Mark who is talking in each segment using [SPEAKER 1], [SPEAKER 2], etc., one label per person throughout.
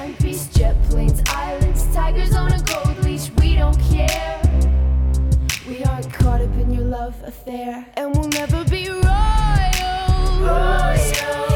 [SPEAKER 1] timepiece, jet planes, islands, tigers on a gold leash. We don't care. We aren't caught up in your love affair, and we'll never be royal. It's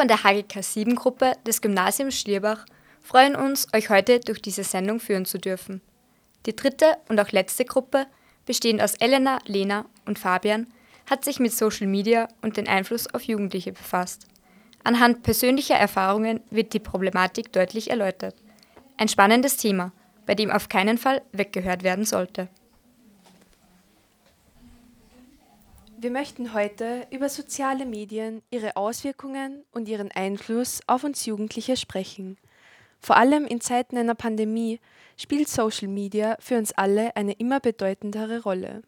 [SPEAKER 2] von der HGK 7 Gruppe des Gymnasiums Schlierbach freuen uns, euch heute durch diese Sendung führen zu dürfen. Die dritte und auch letzte Gruppe, bestehend aus Elena, Lena und Fabian, hat sich mit Social Media und den Einfluss auf Jugendliche befasst. Anhand persönlicher Erfahrungen wird die Problematik deutlich erläutert. Ein spannendes Thema, bei dem auf keinen Fall weggehört werden sollte.
[SPEAKER 3] Wir möchten heute über soziale Medien, ihre Auswirkungen und ihren Einfluss auf uns Jugendliche sprechen. Vor allem in Zeiten einer Pandemie spielt Social Media für uns alle eine immer bedeutendere Rolle.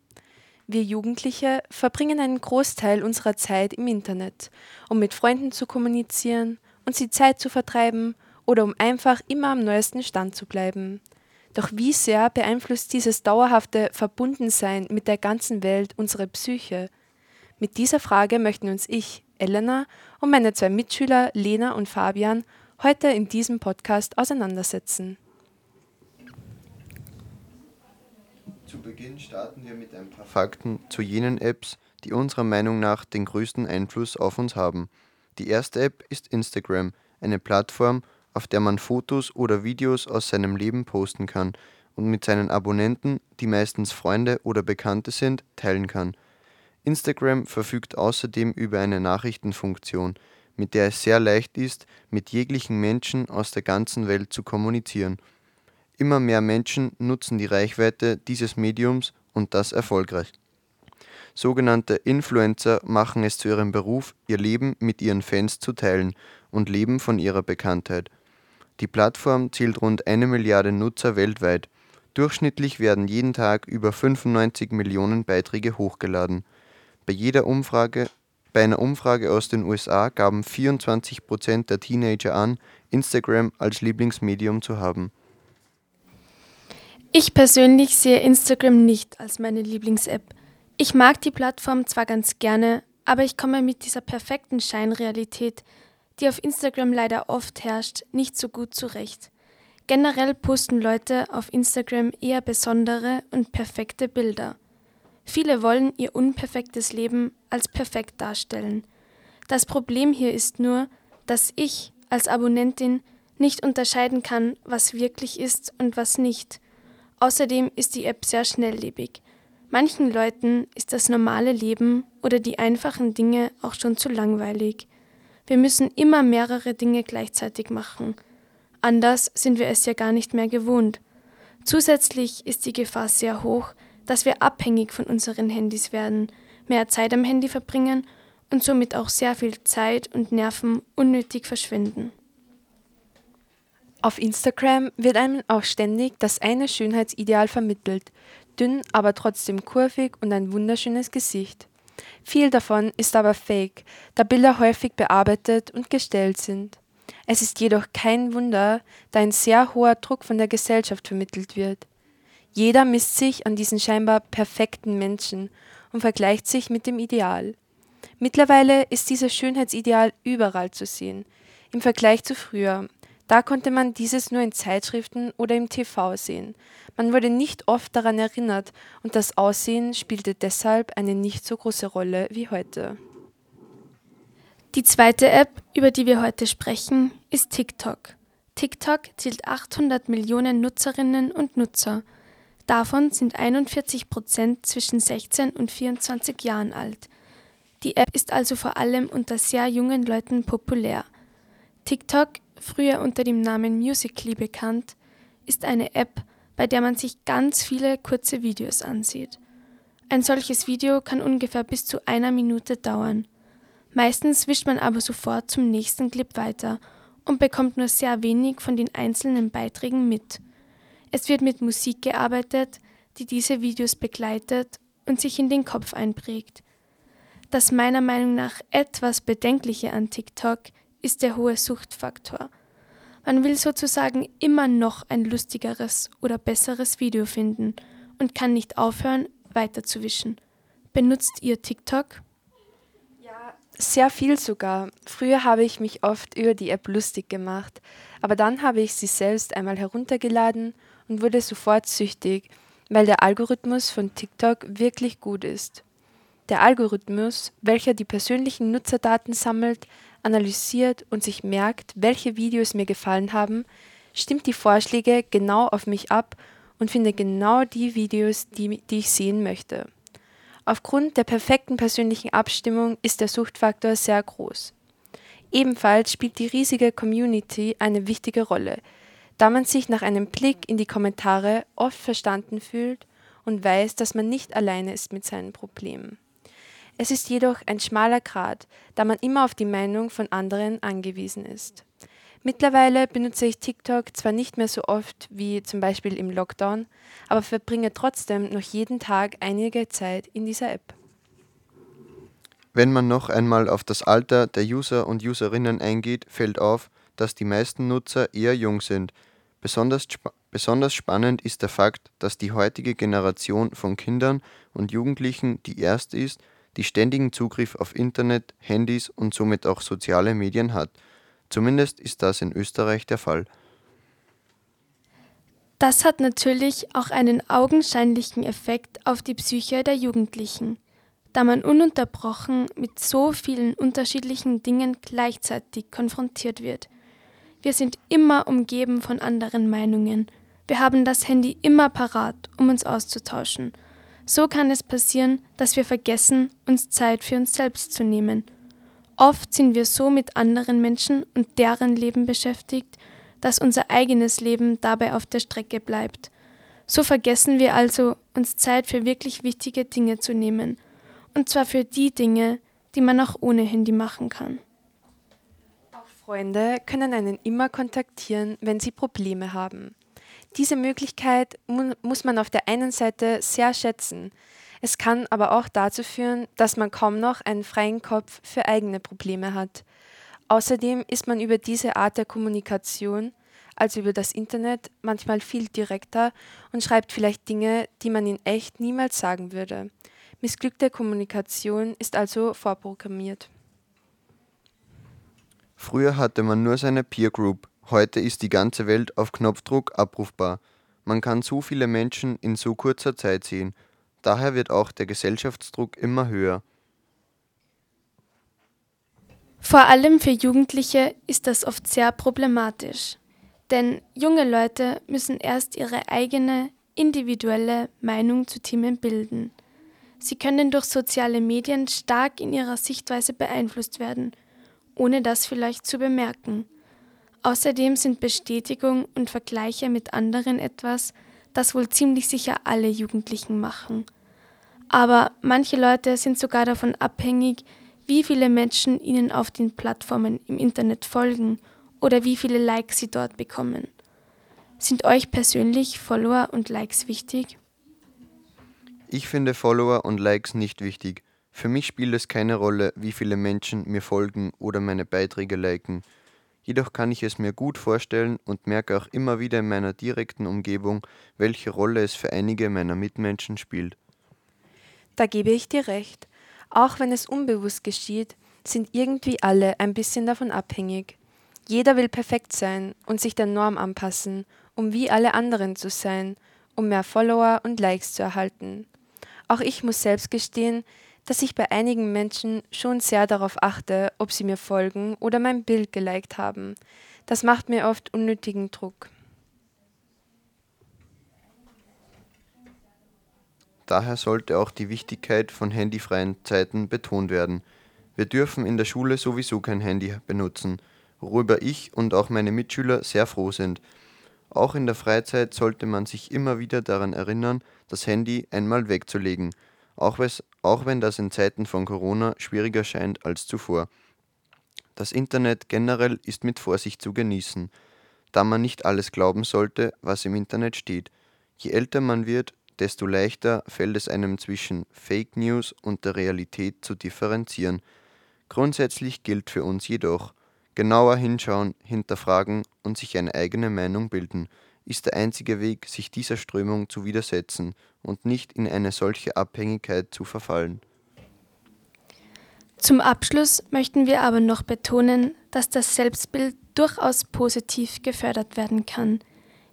[SPEAKER 3] Wir Jugendliche verbringen einen Großteil unserer Zeit im Internet, um mit Freunden zu kommunizieren, uns die Zeit zu vertreiben oder um einfach immer am neuesten Stand zu bleiben. Doch wie sehr beeinflusst dieses dauerhafte Verbundensein mit der ganzen Welt unsere Psyche? Mit dieser Frage möchten uns ich, Elena, und meine zwei Mitschüler Lena und Fabian heute in diesem Podcast auseinandersetzen.
[SPEAKER 4] Zu Beginn starten wir mit ein paar Fakten zu jenen Apps, die unserer Meinung nach den größten Einfluss auf uns haben. Die erste App ist Instagram, eine Plattform, auf der man Fotos oder Videos aus seinem Leben posten kann und mit seinen Abonnenten, die meistens Freunde oder Bekannte sind, teilen kann. Instagram verfügt außerdem über eine Nachrichtenfunktion, mit der es sehr leicht ist, mit jeglichen Menschen aus der ganzen Welt zu kommunizieren. Immer mehr Menschen nutzen die Reichweite dieses Mediums und das erfolgreich. Sogenannte Influencer machen es zu ihrem Beruf, ihr Leben mit ihren Fans zu teilen und leben von ihrer Bekanntheit. Die Plattform zählt rund eine Milliarde Nutzer weltweit. Durchschnittlich werden jeden Tag über 95 Millionen Beiträge hochgeladen. Bei jeder Umfrage bei einer Umfrage aus den USA gaben 24 Prozent der Teenager an, Instagram als Lieblingsmedium zu haben.
[SPEAKER 5] Ich persönlich sehe Instagram nicht als meine Lieblings-App. Ich mag die Plattform zwar ganz gerne, aber ich komme mit dieser perfekten Scheinrealität, die auf Instagram leider oft herrscht, nicht so gut zurecht. Generell posten Leute auf Instagram eher besondere und perfekte Bilder. Viele wollen ihr unperfektes Leben als perfekt darstellen. Das Problem hier ist nur, dass ich als Abonnentin nicht unterscheiden kann, was wirklich ist und was nicht. Außerdem ist die App sehr schnelllebig. Manchen Leuten ist das normale Leben oder die einfachen Dinge auch schon zu langweilig. Wir müssen immer mehrere Dinge gleichzeitig machen. Anders sind wir es ja gar nicht mehr gewohnt. Zusätzlich ist die Gefahr sehr hoch, dass wir abhängig von unseren Handys werden, mehr Zeit am Handy verbringen und somit auch sehr viel Zeit und Nerven unnötig verschwinden.
[SPEAKER 3] Auf Instagram wird einem auch ständig das eine Schönheitsideal vermittelt, dünn, aber trotzdem kurvig und ein wunderschönes Gesicht. Viel davon ist aber fake, da Bilder häufig bearbeitet und gestellt sind. Es ist jedoch kein Wunder, da ein sehr hoher Druck von der Gesellschaft vermittelt wird. Jeder misst sich an diesen scheinbar perfekten Menschen und vergleicht sich mit dem Ideal. Mittlerweile ist dieses Schönheitsideal überall zu sehen, im Vergleich zu früher. Da konnte man dieses nur in Zeitschriften oder im TV sehen. Man wurde nicht oft daran erinnert und das Aussehen spielte deshalb eine nicht so große Rolle wie heute.
[SPEAKER 5] Die zweite App, über die wir heute sprechen, ist TikTok. TikTok zählt 800 Millionen Nutzerinnen und Nutzer. Davon sind 41 Prozent zwischen 16 und 24 Jahren alt. Die App ist also vor allem unter sehr jungen Leuten populär. TikTok, früher unter dem Namen Musically bekannt, ist eine App, bei der man sich ganz viele kurze Videos ansieht. Ein solches Video kann ungefähr bis zu einer Minute dauern. Meistens wischt man aber sofort zum nächsten Clip weiter und bekommt nur sehr wenig von den einzelnen Beiträgen mit. Es wird mit Musik gearbeitet, die diese Videos begleitet und sich in den Kopf einprägt. Das meiner Meinung nach etwas Bedenkliche an TikTok ist der hohe Suchtfaktor. Man will sozusagen immer noch ein lustigeres oder besseres Video finden und kann nicht aufhören, weiterzuwischen. Benutzt ihr TikTok?
[SPEAKER 3] Ja, sehr viel sogar. Früher habe ich mich oft über die App lustig gemacht, aber dann habe ich sie selbst einmal heruntergeladen und wurde sofort süchtig, weil der Algorithmus von TikTok wirklich gut ist. Der Algorithmus, welcher die persönlichen Nutzerdaten sammelt, analysiert und sich merkt, welche Videos mir gefallen haben, stimmt die Vorschläge genau auf mich ab und findet genau die Videos, die, die ich sehen möchte. Aufgrund der perfekten persönlichen Abstimmung ist der Suchtfaktor sehr groß. Ebenfalls spielt die riesige Community eine wichtige Rolle, da man sich nach einem Blick in die Kommentare oft verstanden fühlt und weiß, dass man nicht alleine ist mit seinen Problemen. Es ist jedoch ein schmaler Grat, da man immer auf die Meinung von anderen angewiesen ist. Mittlerweile benutze ich TikTok zwar nicht mehr so oft wie zum Beispiel im Lockdown, aber verbringe trotzdem noch jeden Tag einige Zeit in dieser App.
[SPEAKER 4] Wenn man noch einmal auf das Alter der User und Userinnen eingeht, fällt auf, dass die meisten Nutzer eher jung sind. Besonders, besonders spannend ist der Fakt, dass die heutige Generation von Kindern und Jugendlichen die erste ist, die ständigen Zugriff auf Internet, Handys und somit auch soziale Medien hat. Zumindest ist das in Österreich der Fall.
[SPEAKER 5] Das hat natürlich auch einen augenscheinlichen Effekt auf die Psyche der Jugendlichen da man ununterbrochen mit so vielen unterschiedlichen Dingen gleichzeitig konfrontiert wird. Wir sind immer umgeben von anderen Meinungen. Wir haben das Handy immer parat, um uns auszutauschen. So kann es passieren, dass wir vergessen, uns Zeit für uns selbst zu nehmen. Oft sind wir so mit anderen Menschen und deren Leben beschäftigt, dass unser eigenes Leben dabei auf der Strecke bleibt. So vergessen wir also, uns Zeit für wirklich wichtige Dinge zu nehmen – und zwar für die Dinge, die man auch ohne Handy machen kann.
[SPEAKER 3] Freunde können einen immer kontaktieren, wenn sie Probleme haben. Diese Möglichkeit mu muss man auf der einen Seite sehr schätzen. Es kann aber auch dazu führen, dass man kaum noch einen freien Kopf für eigene Probleme hat. Außerdem ist man über diese Art der Kommunikation, also über das Internet, manchmal viel direkter und schreibt vielleicht Dinge, die man in echt niemals sagen würde. Missglückte Kommunikation ist also vorprogrammiert.
[SPEAKER 4] Früher hatte man nur seine Peer Group, heute ist die ganze Welt auf Knopfdruck abrufbar. Man kann so viele Menschen in so kurzer Zeit sehen. Daher wird auch der Gesellschaftsdruck immer höher.
[SPEAKER 5] Vor allem für Jugendliche ist das oft sehr problematisch. Denn junge Leute müssen erst ihre eigene, individuelle Meinung zu Themen bilden. Sie können durch soziale Medien stark in ihrer Sichtweise beeinflusst werden, ohne das vielleicht zu bemerken. Außerdem sind Bestätigung und Vergleiche mit anderen etwas, das wohl ziemlich sicher alle Jugendlichen machen. Aber manche Leute sind sogar davon abhängig, wie viele Menschen ihnen auf den Plattformen im Internet folgen oder wie viele Likes sie dort bekommen. Sind euch persönlich Follower und Likes wichtig?
[SPEAKER 4] Ich finde Follower und Likes nicht wichtig. Für mich spielt es keine Rolle, wie viele Menschen mir folgen oder meine Beiträge liken. Jedoch kann ich es mir gut vorstellen und merke auch immer wieder in meiner direkten Umgebung, welche Rolle es für einige meiner Mitmenschen spielt.
[SPEAKER 3] Da gebe ich dir recht. Auch wenn es unbewusst geschieht, sind irgendwie alle ein bisschen davon abhängig. Jeder will perfekt sein und sich der Norm anpassen, um wie alle anderen zu sein, um mehr Follower und Likes zu erhalten. Auch ich muss selbst gestehen, dass ich bei einigen Menschen schon sehr darauf achte, ob sie mir folgen oder mein Bild geliked haben. Das macht mir oft unnötigen Druck.
[SPEAKER 4] Daher sollte auch die Wichtigkeit von handyfreien Zeiten betont werden. Wir dürfen in der Schule sowieso kein Handy benutzen, worüber ich und auch meine Mitschüler sehr froh sind. Auch in der Freizeit sollte man sich immer wieder daran erinnern, das Handy einmal wegzulegen auch, auch wenn das in Zeiten von Corona schwieriger scheint als zuvor. Das Internet generell ist mit Vorsicht zu genießen, da man nicht alles glauben sollte, was im Internet steht. Je älter man wird, desto leichter fällt es einem zwischen Fake News und der Realität zu differenzieren. Grundsätzlich gilt für uns jedoch, genauer hinschauen, hinterfragen und sich eine eigene Meinung bilden ist der einzige Weg, sich dieser Strömung zu widersetzen und nicht in eine solche Abhängigkeit zu verfallen.
[SPEAKER 5] Zum Abschluss möchten wir aber noch betonen, dass das Selbstbild durchaus positiv gefördert werden kann.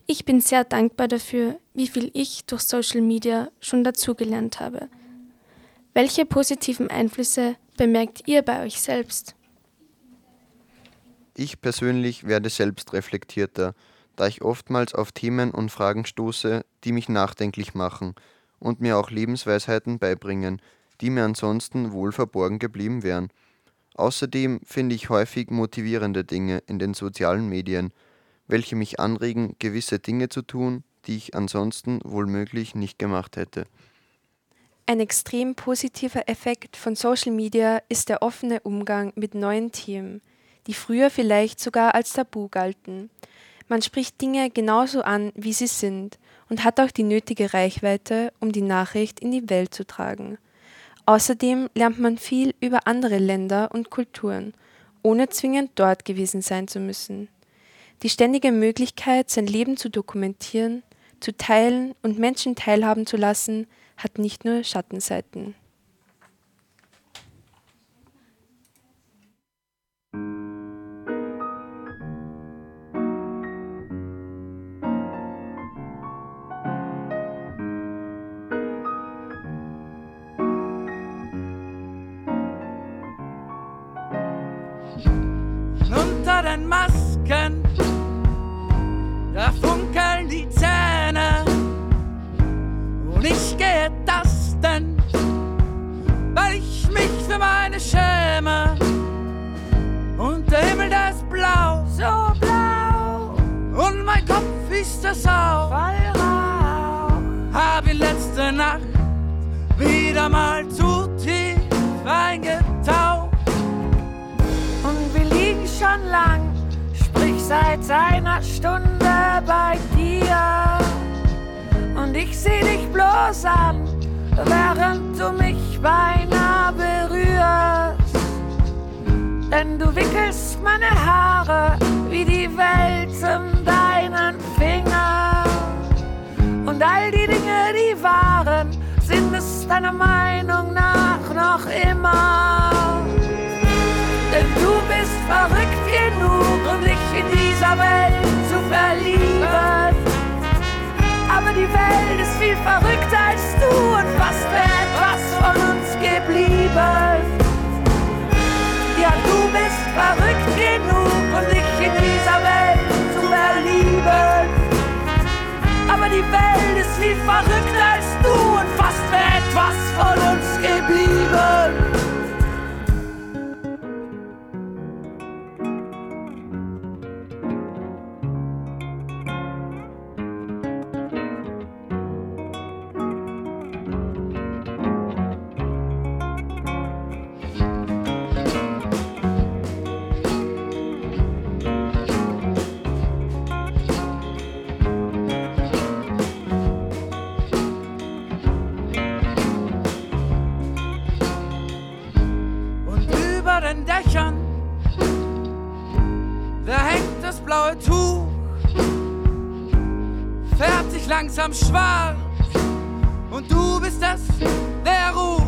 [SPEAKER 5] Ich bin sehr dankbar dafür, wie viel ich durch Social Media schon dazugelernt habe. Welche positiven Einflüsse bemerkt ihr bei euch selbst?
[SPEAKER 4] Ich persönlich werde selbst reflektierter da ich oftmals auf Themen und Fragen stoße, die mich nachdenklich machen und mir auch Lebensweisheiten beibringen, die mir ansonsten wohl verborgen geblieben wären. Außerdem finde ich häufig motivierende Dinge in den sozialen Medien, welche mich anregen, gewisse Dinge zu tun, die ich ansonsten wohlmöglich nicht gemacht hätte.
[SPEAKER 3] Ein extrem positiver Effekt von Social Media ist der offene Umgang mit neuen Themen, die früher vielleicht sogar als Tabu galten. Man spricht Dinge genauso an, wie sie sind und hat auch die nötige Reichweite, um die Nachricht in die Welt zu tragen. Außerdem lernt man viel über andere Länder und Kulturen, ohne zwingend dort gewesen sein zu müssen. Die ständige Möglichkeit, sein Leben zu dokumentieren, zu teilen und Menschen teilhaben zu lassen, hat nicht nur Schattenseiten.
[SPEAKER 6] Den Masken, da funkeln die Zähne. Und ich gehe tasten, weil ich mich für meine schäme. Und der Himmel, der ist blau, so blau. Und mein Kopf ist das auch. Hab ihn letzte Nacht wieder mal zu tief eingetaucht.
[SPEAKER 7] Und wir liegen schon lang
[SPEAKER 6] seit einer Stunde bei dir und ich seh dich bloß an, während du mich beinahe berührst. Denn du wickelst meine Haare wie die Welt in deinen Finger. Und all die Dinge, die waren, sind es deiner Meinung nach noch immer. Denn du bist verrückt genug, um dich in dieser Welt zu verlieben. Aber die Welt ist viel verrückter als du und fast wäre etwas von uns geblieben. Ja, du bist verrückt genug, um dich in dieser Welt zu verlieben. Aber die Welt ist viel verrückter als du und langsam schwarz. Und du bist es, der ruft.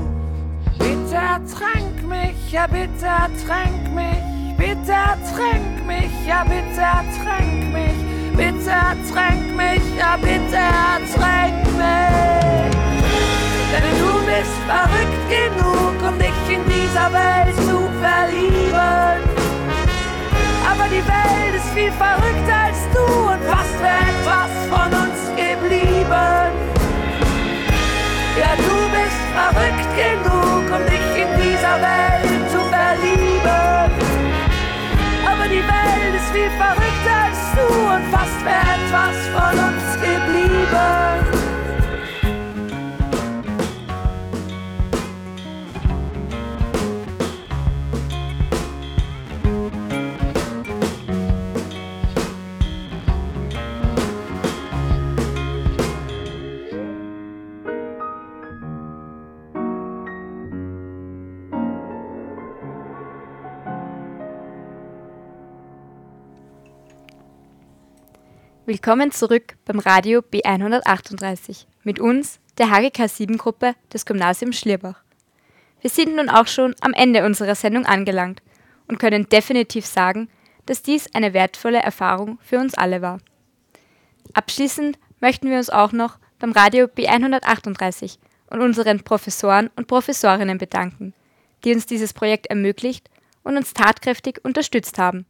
[SPEAKER 6] Bitte ertränk mich, ja bitte ertränk mich, bitte ertränk mich, ja bitte ertränk mich, bitte ertränk mich, ja bitte ertränk mich. Denn du bist verrückt genug, um dich in dieser Welt zu verlieben. Aber die Welt ist viel verrückter als du und fast wäre etwas von uns geblieben. Ja, du bist verrückt genug, um dich in dieser Welt zu verlieben. Aber die Welt ist viel verrückter als du und fast wäre etwas von uns geblieben.
[SPEAKER 2] Willkommen zurück beim Radio B138 mit uns, der HGK 7 Gruppe des Gymnasiums Schlierbach. Wir sind nun auch schon am Ende unserer Sendung angelangt und können definitiv sagen, dass dies eine wertvolle Erfahrung für uns alle war. Abschließend möchten wir uns auch noch beim Radio B138 und unseren Professoren und Professorinnen bedanken, die uns dieses Projekt ermöglicht und uns tatkräftig unterstützt haben.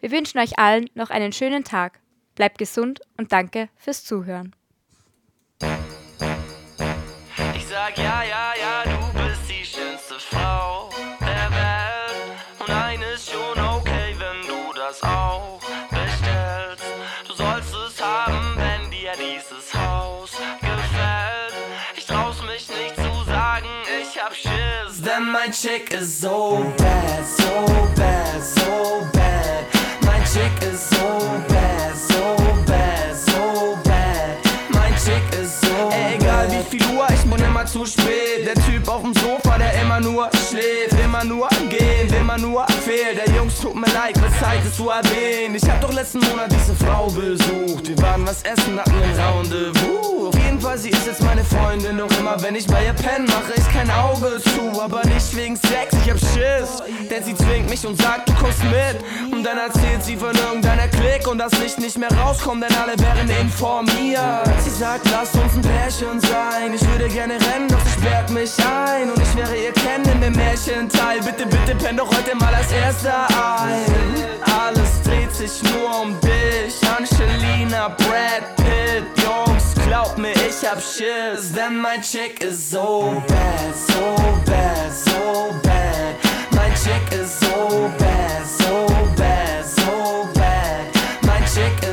[SPEAKER 2] Wir wünschen euch allen noch einen schönen Tag. Bleibt gesund und danke fürs Zuhören.
[SPEAKER 7] Ich sag ja, ja, ja, du bist die schönste Frau der Welt. Und eine ist schon okay, wenn du das auch bestellst. Du sollst es haben, wenn dir dieses Haus gefällt. Ich trau's mich nicht zu sagen, ich hab Schiss. Denn mein Chick ist so bad, so bad, so bad.
[SPEAKER 8] Zu spät. Der Typ auf dem Sofa, der immer nur schläft, immer nur mir leid, wird Zeit es zu erwähnen. Ich hab doch letzten Monat diese Frau besucht. Wir waren was essen, hatten ein Rendezvous. Auf jeden Fall, sie ist jetzt meine Freundin. Doch immer wenn ich bei ihr penne, mache ich kein Auge zu. Aber nicht wegen Sex, ich hab Schiss. Denn sie zwingt mich und sagt, du kommst mit. Und dann erzählt sie von irgendeiner Klick und das Licht nicht mehr rauskommt, denn alle wären informiert. Sie sagt, lass uns ein Pärchen sein. Ich würde gerne rennen, doch sie sperrt mich ein. Und ich wäre ihr Kennen dem Märchenteil. Bitte, bitte, penn doch heute mal als erster ein. Alles dreht sich nur um dich. Angelina, Brad Pitt, Jungs, glaub mir, ich hab Schiss. Denn mein Chick ist so bad, so bad, so bad. Mein Chick ist so bad, so bad, so bad. Mein Chick ist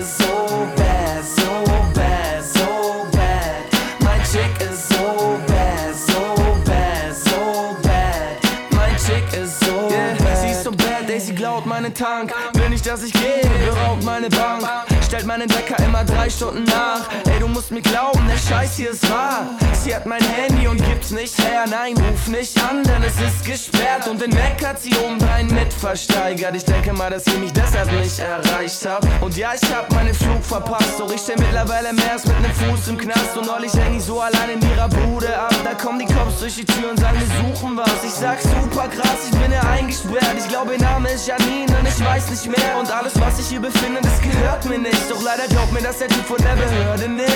[SPEAKER 8] meinen Tank. Will nicht, dass ich gehe, beraubt meine Bank. Stellt meinen Wecker immer drei Stunden nach. Ey, du musst mir glauben, der Scheiß hier ist wahr. Sie hat mein Handy und gibt's nicht her. Nein, ruf nicht an, denn es ist gesperrt. Und den Weg hat sie obendrein mit versteigert. Ich denke mal, dass ich mich deshalb nicht erreicht hab. Und ja, ich hab meinen Flug verpasst. Doch ich steh mittlerweile mehr als mit nem Fuß im Knast. Und neulich häng ich so allein in ihrer Bude ab. Da kommen die Cops durch die Tür und sagen, wir suchen was. Ich sag super krass, ich bin ja eingesperrt. Ich glaube, ihr Name ist Janine und ich weiß nicht mehr. Und alles, was ich hier befinde, das gehört mir nicht. Doch leider glaubt mir das der Typ von der Behörde nicht.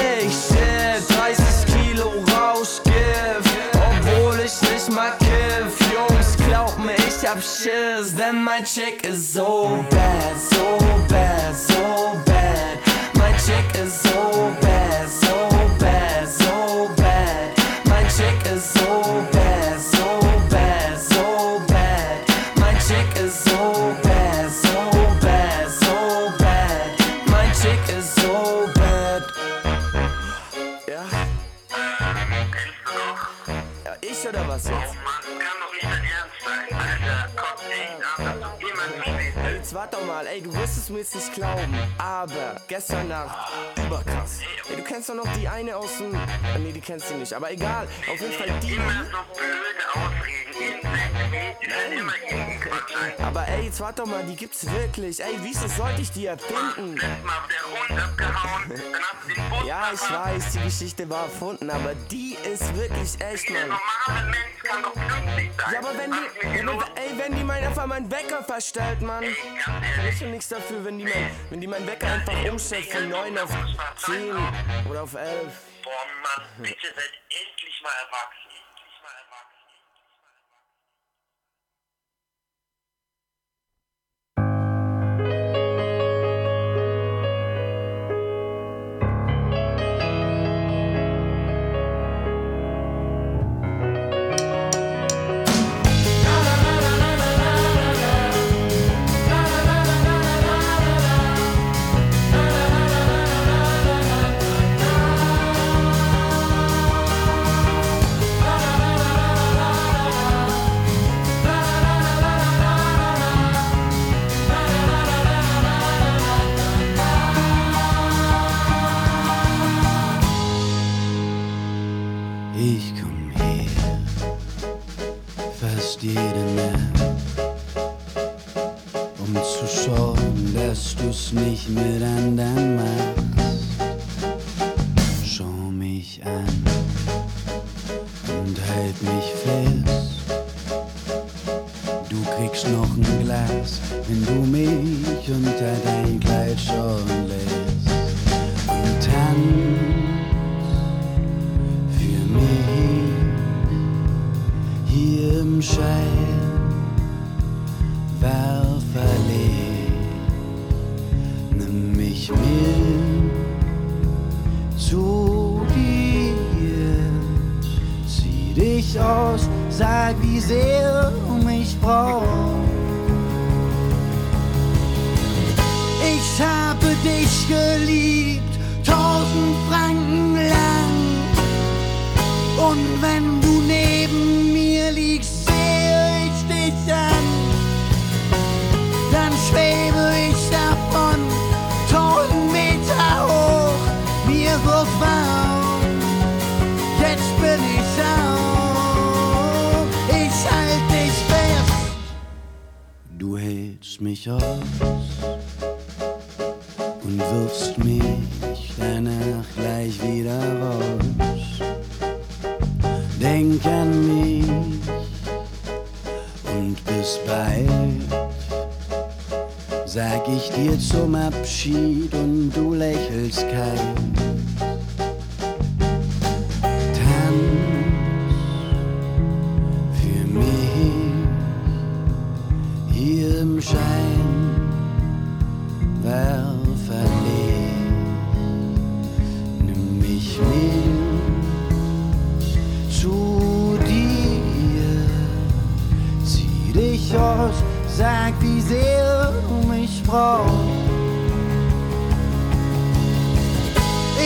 [SPEAKER 8] Shit, 30 Kilo Rauschgift, obwohl ich nicht mal kiff. Jungs, glaub mir, ich hab Schiss, denn mein Chick ist so bad, so bad, so bad. Mein Chick ist so bad, so Ich oder was jetzt? Ey, jetzt warte doch mal, ey, du wirst es mir jetzt nicht glauben, aber gestern Nacht, überkrass. Ey, du kennst doch noch die eine aus dem, äh, nee, die kennst du nicht, aber egal, auf jeden Fall die. Aber ey, jetzt warte doch mal, die gibt's wirklich. Ey, wieso sollte ich die erfinden? Ja, ich weiß, die Geschichte war erfunden, aber die ist wirklich echt, Mann. Ja, aber wenn die, ja, aber, ey, wenn die mein, einfach meinen Wecker verstellt, Mann. Ich kann nichts dafür, wenn die, mein, wenn die meinen Wecker einfach umstellt von 9 auf 10 oder auf 11.
[SPEAKER 9] Boah, Mann, bitte seid endlich mal erwachsen.
[SPEAKER 10] Du mich unter dein Kleid schauen lässt. Und tanz für mich hier im Schein war verlegt. Nimm mich mit zu dir, zieh dich aus, sag wie sehr dich geliebt, tausend Franken lang. Und wenn du neben mir liegst, sehe ich dich an. Dann schwebe ich davon, tausend Meter hoch. Mir wird warm, jetzt bin ich auf. Ich halt dich fest. Du hältst mich aus und wirfst mich danach gleich wieder raus. Denk an mich und bis bald, sag ich dir zum Abschied und du lächelst kalt.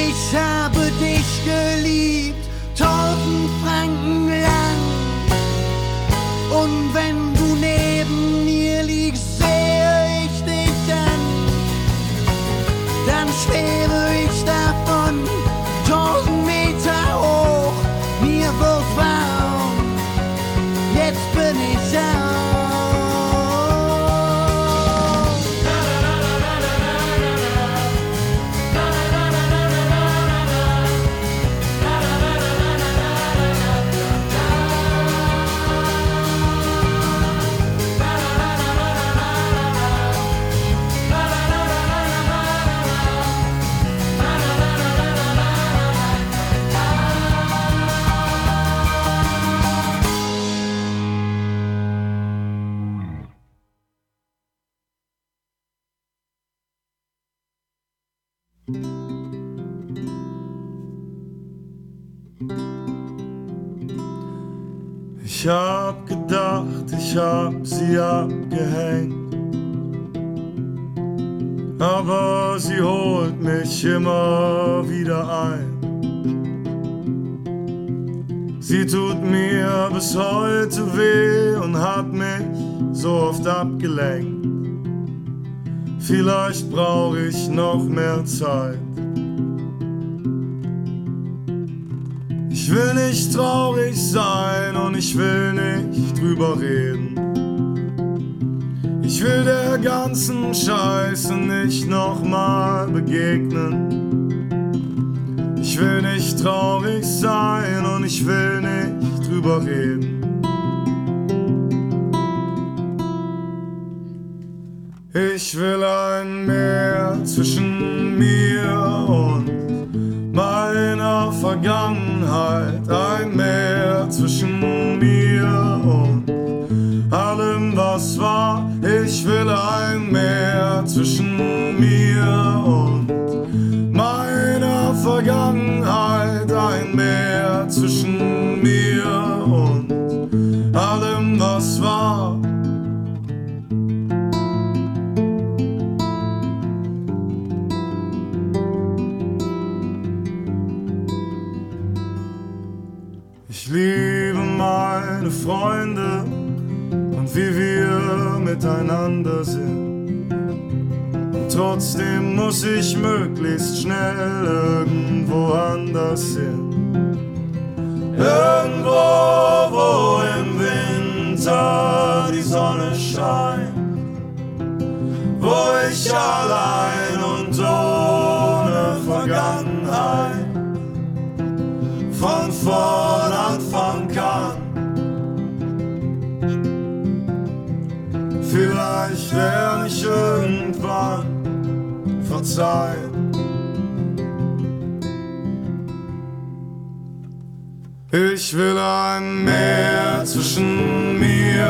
[SPEAKER 10] Ich habe dich geliebt, tausend Franken lang. Und wenn Ich
[SPEAKER 11] hab gedacht, ich hab sie abgehängt. Aber sie holt mich immer wieder ein. Sie tut mir bis heute weh und hat mich so oft abgelenkt. Vielleicht brauche ich noch mehr Zeit. Ich will nicht traurig sein und ich will nicht drüber reden. Ich will der ganzen Scheiße nicht nochmal begegnen. Ich will nicht traurig sein und ich will nicht drüber reden. Ich will ein Meer zwischen mir und meiner Vergangenheit, ein Meer zwischen mir und allem, was war. Ich will ein Meer zwischen mir und meiner Vergangenheit, ein Meer zwischen Freunde und wie wir miteinander sind. Und trotzdem muss ich möglichst schnell irgendwo anders hin. Irgendwo, wo im Winter die Sonne scheint. Wo ich allein verzeihen. Ich will ein Meer zwischen mir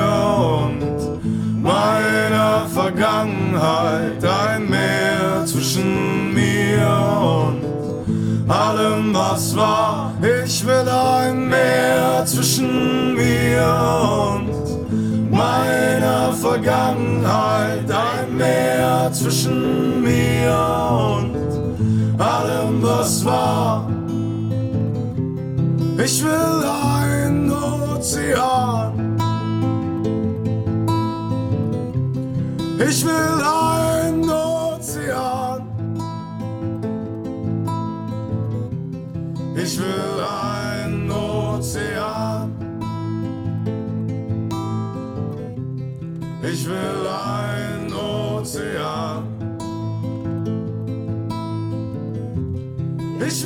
[SPEAKER 11] und meiner Vergangenheit, ein Meer zwischen mir und allem, was war. Ich will ein Meer zwischen mir und meiner Vergangenheit, ein Meer zwischen mir und was war. Ich will ein Ozean. Ich will ein Ozean. Ich will ein Ozean. Ich will ein Ozean. Ich